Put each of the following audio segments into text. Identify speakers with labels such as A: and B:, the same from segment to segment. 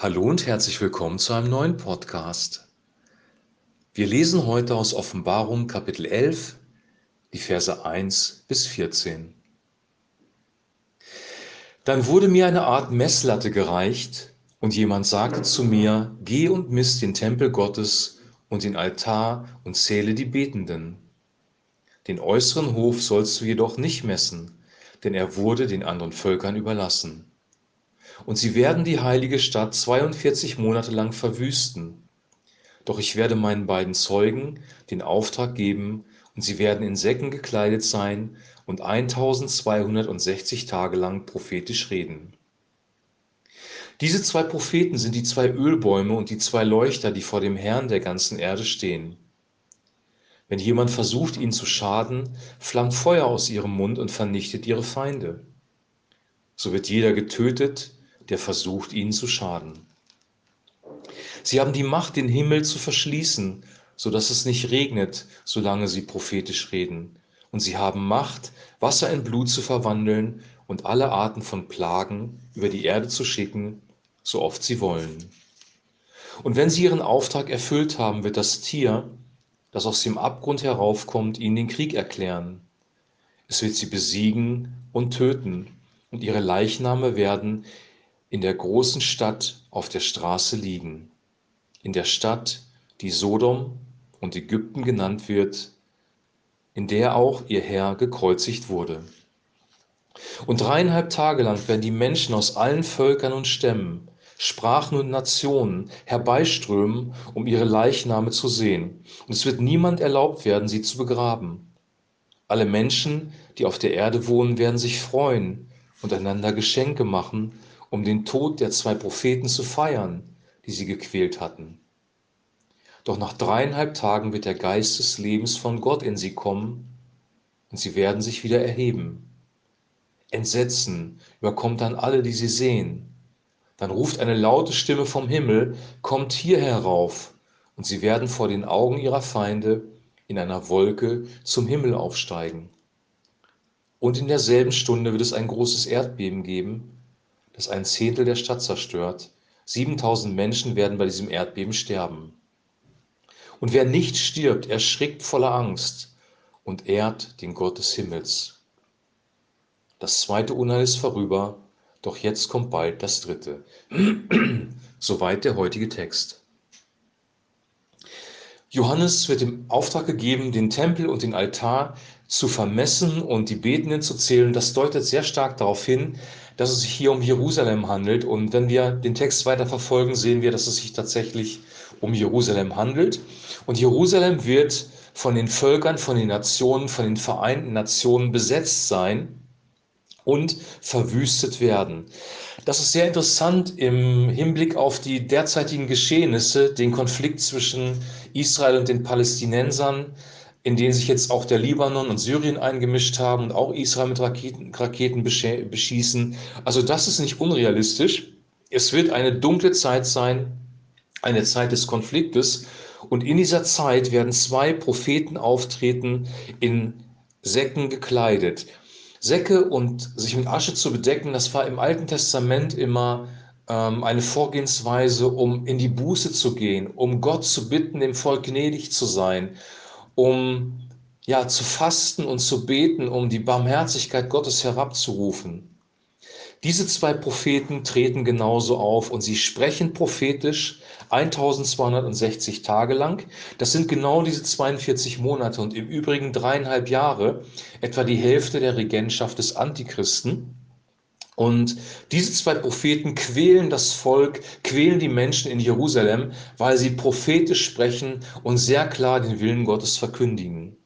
A: Hallo und herzlich willkommen zu einem neuen Podcast. Wir lesen heute aus Offenbarung Kapitel 11, die Verse 1 bis 14. Dann wurde mir eine Art Messlatte gereicht und jemand sagte zu mir, geh und misst den Tempel Gottes und den Altar und zähle die Betenden. Den äußeren Hof sollst du jedoch nicht messen, denn er wurde den anderen Völkern überlassen. Und sie werden die heilige Stadt 42 Monate lang verwüsten. Doch ich werde meinen beiden Zeugen den Auftrag geben, und sie werden in Säcken gekleidet sein und 1260 Tage lang prophetisch reden. Diese zwei Propheten sind die zwei Ölbäume und die zwei Leuchter, die vor dem Herrn der ganzen Erde stehen. Wenn jemand versucht, ihnen zu schaden, flammt Feuer aus ihrem Mund und vernichtet ihre Feinde. So wird jeder getötet, der versucht, ihnen zu schaden. Sie haben die Macht, den Himmel zu verschließen, so dass es nicht regnet, solange sie prophetisch reden. Und sie haben Macht, Wasser in Blut zu verwandeln und alle Arten von Plagen über die Erde zu schicken, so oft sie wollen. Und wenn sie ihren Auftrag erfüllt haben, wird das Tier, das aus dem Abgrund heraufkommt, ihnen den Krieg erklären. Es wird sie besiegen und töten, und ihre Leichname werden in der großen Stadt auf der Straße liegen, in der Stadt, die Sodom und Ägypten genannt wird, in der auch ihr Herr gekreuzigt wurde. Und dreieinhalb Tage lang werden die Menschen aus allen Völkern und Stämmen, Sprachen und Nationen herbeiströmen, um ihre Leichname zu sehen. Und es wird niemand erlaubt werden, sie zu begraben. Alle Menschen, die auf der Erde wohnen, werden sich freuen und einander Geschenke machen um den Tod der zwei Propheten zu feiern, die sie gequält hatten. Doch nach dreieinhalb Tagen wird der Geist des Lebens von Gott in sie kommen und sie werden sich wieder erheben. Entsetzen überkommt dann alle, die sie sehen. Dann ruft eine laute Stimme vom Himmel, kommt hier herauf, und sie werden vor den Augen ihrer Feinde in einer Wolke zum Himmel aufsteigen. Und in derselben Stunde wird es ein großes Erdbeben geben, das ein Zehntel der Stadt zerstört. 7000 Menschen werden bei diesem Erdbeben sterben. Und wer nicht stirbt, erschrickt voller Angst und ehrt den Gott des Himmels. Das zweite Unheil ist vorüber, doch jetzt kommt bald das dritte. Soweit der heutige Text. Johannes wird im Auftrag gegeben, den Tempel und den Altar zu vermessen und die Betenden zu zählen. Das deutet sehr stark darauf hin, dass es sich hier um Jerusalem handelt. Und wenn wir den Text weiter verfolgen, sehen wir, dass es sich tatsächlich um Jerusalem handelt. Und Jerusalem wird von den Völkern, von den Nationen, von den Vereinten Nationen besetzt sein und verwüstet werden. Das ist sehr interessant im Hinblick auf die derzeitigen Geschehnisse, den Konflikt zwischen Israel und den Palästinensern, in denen sich jetzt auch der Libanon und Syrien eingemischt haben und auch Israel mit Raketen, Raketen beschießen. Also das ist nicht unrealistisch. Es wird eine dunkle Zeit sein, eine Zeit des Konfliktes. Und in dieser Zeit werden zwei Propheten auftreten, in Säcken gekleidet. Säcke und sich mit Asche zu bedecken, das war im Alten Testament immer ähm, eine Vorgehensweise, um in die Buße zu gehen, um Gott zu bitten, dem Volk gnädig zu sein um ja zu fasten und zu beten, um die Barmherzigkeit Gottes herabzurufen. Diese zwei Propheten treten genauso auf und sie sprechen prophetisch 1260 Tage lang. Das sind genau diese 42 Monate und im Übrigen dreieinhalb Jahre, etwa die Hälfte der Regentschaft des Antichristen. Und diese zwei Propheten quälen das Volk, quälen die Menschen in Jerusalem, weil sie prophetisch sprechen und sehr klar den Willen Gottes verkündigen.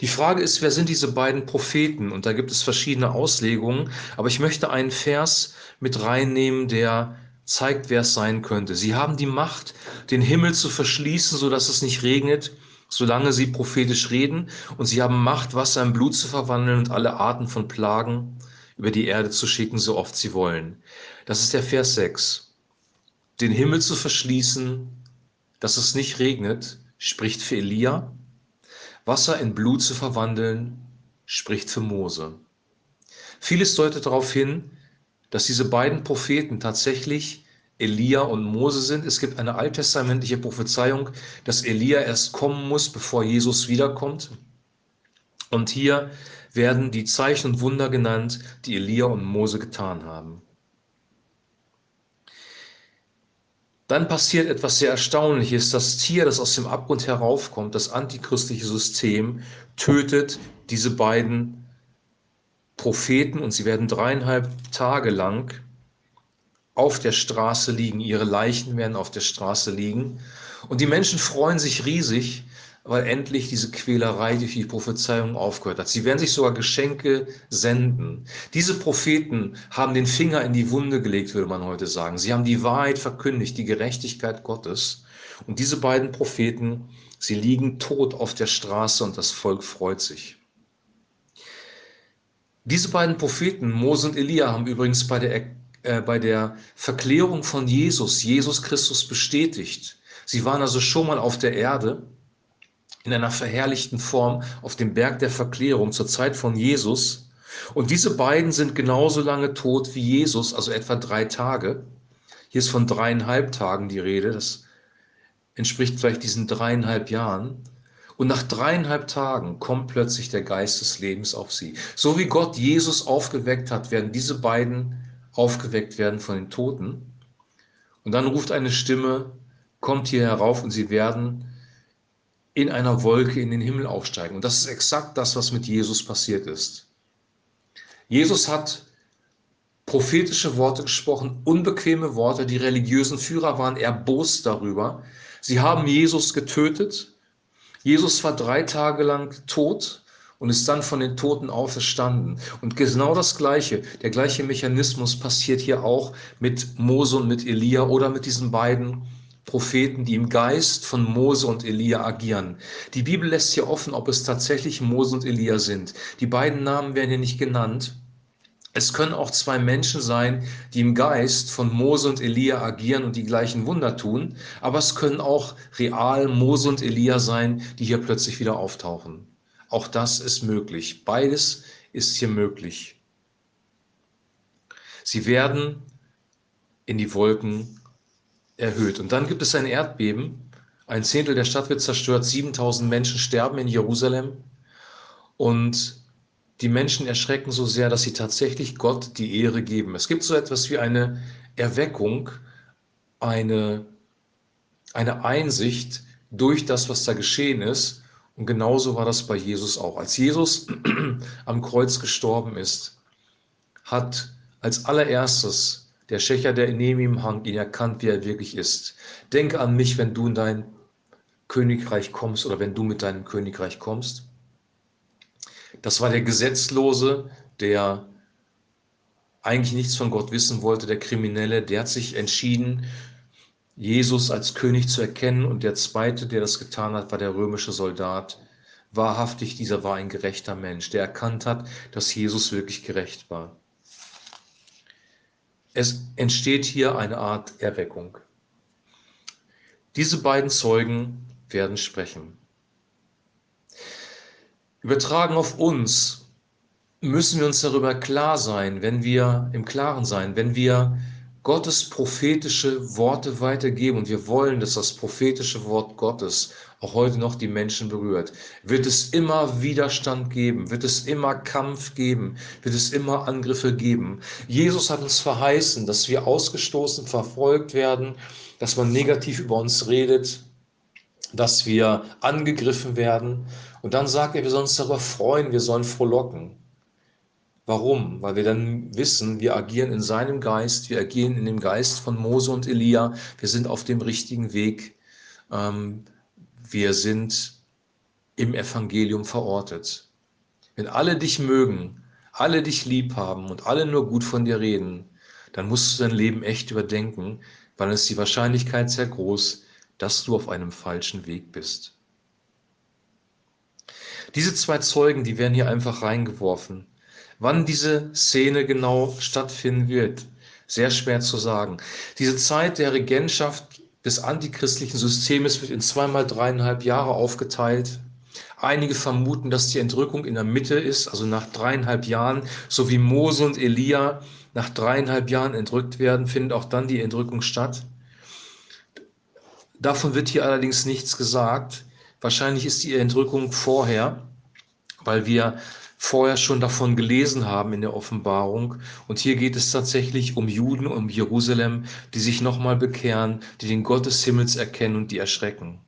A: Die Frage ist, wer sind diese beiden Propheten? Und da gibt es verschiedene Auslegungen, aber ich möchte einen Vers mit reinnehmen, der zeigt, wer es sein könnte. Sie haben die Macht, den Himmel zu verschließen, sodass es nicht regnet, solange sie prophetisch reden, und sie haben Macht, Wasser in Blut zu verwandeln und alle Arten von Plagen über die Erde zu schicken, so oft sie wollen. Das ist der Vers 6. Den Himmel zu verschließen, dass es nicht regnet, spricht für Elia. Wasser in Blut zu verwandeln, spricht für Mose. Vieles deutet darauf hin, dass diese beiden Propheten tatsächlich Elia und Mose sind. Es gibt eine alttestamentliche Prophezeiung, dass Elia erst kommen muss, bevor Jesus wiederkommt. Und hier werden die Zeichen und Wunder genannt, die Elia und Mose getan haben. Dann passiert etwas sehr Erstaunliches. Das Tier, das aus dem Abgrund heraufkommt, das antichristliche System, tötet diese beiden Propheten und sie werden dreieinhalb Tage lang auf der Straße liegen. Ihre Leichen werden auf der Straße liegen. Und die Menschen freuen sich riesig, weil endlich diese Quälerei durch die Prophezeiung aufgehört hat. Sie werden sich sogar Geschenke senden. Diese Propheten haben den Finger in die Wunde gelegt, würde man heute sagen. Sie haben die Wahrheit verkündigt, die Gerechtigkeit Gottes. Und diese beiden Propheten, sie liegen tot auf der Straße und das Volk freut sich. Diese beiden Propheten, Mose und Elia, haben übrigens bei der, äh, bei der Verklärung von Jesus, Jesus Christus bestätigt. Sie waren also schon mal auf der Erde in einer verherrlichten Form auf dem Berg der Verklärung zur Zeit von Jesus. Und diese beiden sind genauso lange tot wie Jesus, also etwa drei Tage. Hier ist von dreieinhalb Tagen die Rede, das entspricht vielleicht diesen dreieinhalb Jahren. Und nach dreieinhalb Tagen kommt plötzlich der Geist des Lebens auf sie. So wie Gott Jesus aufgeweckt hat, werden diese beiden aufgeweckt werden von den Toten. Und dann ruft eine Stimme, kommt hier herauf und sie werden in einer Wolke in den Himmel aufsteigen. Und das ist exakt das, was mit Jesus passiert ist. Jesus hat prophetische Worte gesprochen, unbequeme Worte. Die religiösen Führer waren erbost darüber. Sie haben Jesus getötet. Jesus war drei Tage lang tot und ist dann von den Toten auferstanden. Und genau das Gleiche, der gleiche Mechanismus passiert hier auch mit Mose und mit Elia oder mit diesen beiden Propheten, die im Geist von Mose und Elia agieren. Die Bibel lässt hier offen, ob es tatsächlich Mose und Elia sind. Die beiden Namen werden hier nicht genannt. Es können auch zwei Menschen sein, die im Geist von Mose und Elia agieren und die gleichen Wunder tun, aber es können auch real Mose und Elia sein, die hier plötzlich wieder auftauchen. Auch das ist möglich. Beides ist hier möglich. Sie werden in die Wolken erhöht. Und dann gibt es ein Erdbeben. Ein Zehntel der Stadt wird zerstört. 7000 Menschen sterben in Jerusalem. Und die Menschen erschrecken so sehr, dass sie tatsächlich Gott die Ehre geben. Es gibt so etwas wie eine Erweckung, eine, eine Einsicht durch das, was da geschehen ist. Und genauso war das bei Jesus auch. Als Jesus am Kreuz gestorben ist, hat als allererstes der Schächer, der neben ihm hang, ihn erkannt, wie er wirklich ist. Denke an mich, wenn du in dein Königreich kommst oder wenn du mit deinem Königreich kommst. Das war der Gesetzlose, der eigentlich nichts von Gott wissen wollte, der Kriminelle, der hat sich entschieden, Jesus als König zu erkennen. Und der zweite, der das getan hat, war der römische Soldat. Wahrhaftig, dieser war ein gerechter Mensch, der erkannt hat, dass Jesus wirklich gerecht war. Es entsteht hier eine Art Erweckung. Diese beiden Zeugen werden sprechen. Übertragen auf uns müssen wir uns darüber klar sein, wenn wir im Klaren sein, wenn wir Gottes prophetische Worte weitergeben und wir wollen, dass das prophetische Wort Gottes auch heute noch die Menschen berührt, wird es immer Widerstand geben, wird es immer Kampf geben, wird es immer Angriffe geben. Jesus hat uns verheißen, dass wir ausgestoßen, verfolgt werden, dass man negativ über uns redet, dass wir angegriffen werden. Und dann sagt er, wir sollen uns darüber freuen, wir sollen frohlocken. Warum? Weil wir dann wissen, wir agieren in seinem Geist, wir agieren in dem Geist von Mose und Elia, wir sind auf dem richtigen Weg. Ähm, wir sind im Evangelium verortet. Wenn alle dich mögen, alle dich lieb haben und alle nur gut von dir reden, dann musst du dein Leben echt überdenken, weil es die Wahrscheinlichkeit sehr groß, dass du auf einem falschen Weg bist. Diese zwei Zeugen, die werden hier einfach reingeworfen. Wann diese Szene genau stattfinden wird, sehr schwer zu sagen. Diese Zeit der Regentschaft des antichristlichen Systems wird in zweimal dreieinhalb Jahre aufgeteilt. Einige vermuten, dass die Entrückung in der Mitte ist, also nach dreieinhalb Jahren, so wie Mose und Elia nach dreieinhalb Jahren entrückt werden, findet auch dann die Entrückung statt. Davon wird hier allerdings nichts gesagt. Wahrscheinlich ist die Entrückung vorher, weil wir vorher schon davon gelesen haben in der Offenbarung. Und hier geht es tatsächlich um Juden, um Jerusalem, die sich nochmal bekehren, die den Gott des Himmels erkennen und die erschrecken.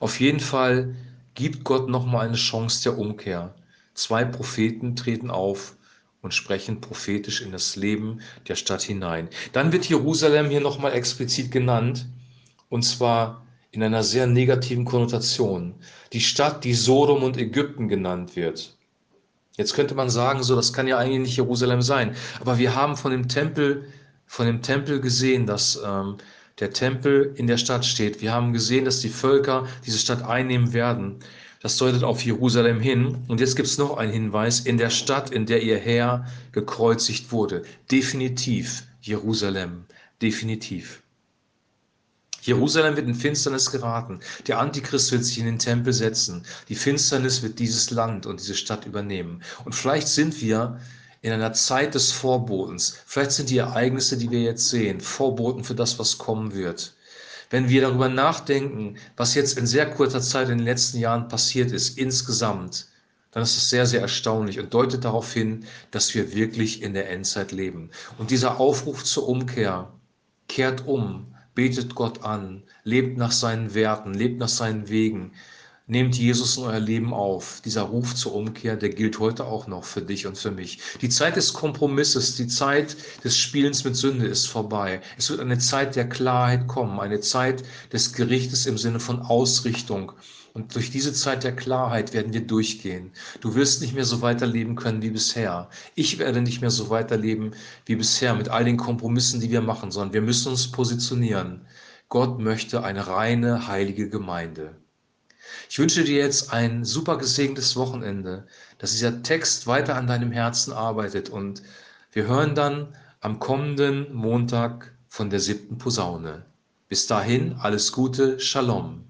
A: Auf jeden Fall gibt Gott nochmal eine Chance der Umkehr. Zwei Propheten treten auf und sprechen prophetisch in das Leben der Stadt hinein. Dann wird Jerusalem hier nochmal explizit genannt, und zwar in einer sehr negativen Konnotation. Die Stadt, die Sodom und Ägypten genannt wird. Jetzt könnte man sagen, so, das kann ja eigentlich nicht Jerusalem sein. Aber wir haben von dem Tempel, von dem Tempel gesehen, dass ähm, der Tempel in der Stadt steht. Wir haben gesehen, dass die Völker diese Stadt einnehmen werden. Das deutet auf Jerusalem hin. Und jetzt gibt es noch einen Hinweis, in der Stadt, in der ihr Herr gekreuzigt wurde. Definitiv Jerusalem. Definitiv. Jerusalem wird in Finsternis geraten. Der Antichrist wird sich in den Tempel setzen. Die Finsternis wird dieses Land und diese Stadt übernehmen. Und vielleicht sind wir in einer Zeit des Vorbotens. Vielleicht sind die Ereignisse, die wir jetzt sehen, Vorboten für das, was kommen wird. Wenn wir darüber nachdenken, was jetzt in sehr kurzer Zeit in den letzten Jahren passiert ist, insgesamt, dann ist es sehr, sehr erstaunlich und deutet darauf hin, dass wir wirklich in der Endzeit leben. Und dieser Aufruf zur Umkehr, kehrt um, betet Gott an, lebt nach seinen Werten, lebt nach seinen Wegen, nehmt Jesus in euer Leben auf. Dieser Ruf zur Umkehr, der gilt heute auch noch für dich und für mich. Die Zeit des Kompromisses, die Zeit des Spielens mit Sünde ist vorbei. Es wird eine Zeit der Klarheit kommen, eine Zeit des Gerichtes im Sinne von Ausrichtung. Und durch diese Zeit der Klarheit werden wir durchgehen. Du wirst nicht mehr so weiterleben können wie bisher. Ich werde nicht mehr so weiterleben wie bisher mit all den Kompromissen, die wir machen, sondern wir müssen uns positionieren. Gott möchte eine reine, heilige Gemeinde. Ich wünsche dir jetzt ein super gesegnetes Wochenende, dass dieser Text weiter an deinem Herzen arbeitet und wir hören dann am kommenden Montag von der siebten Posaune. Bis dahin alles Gute, Shalom.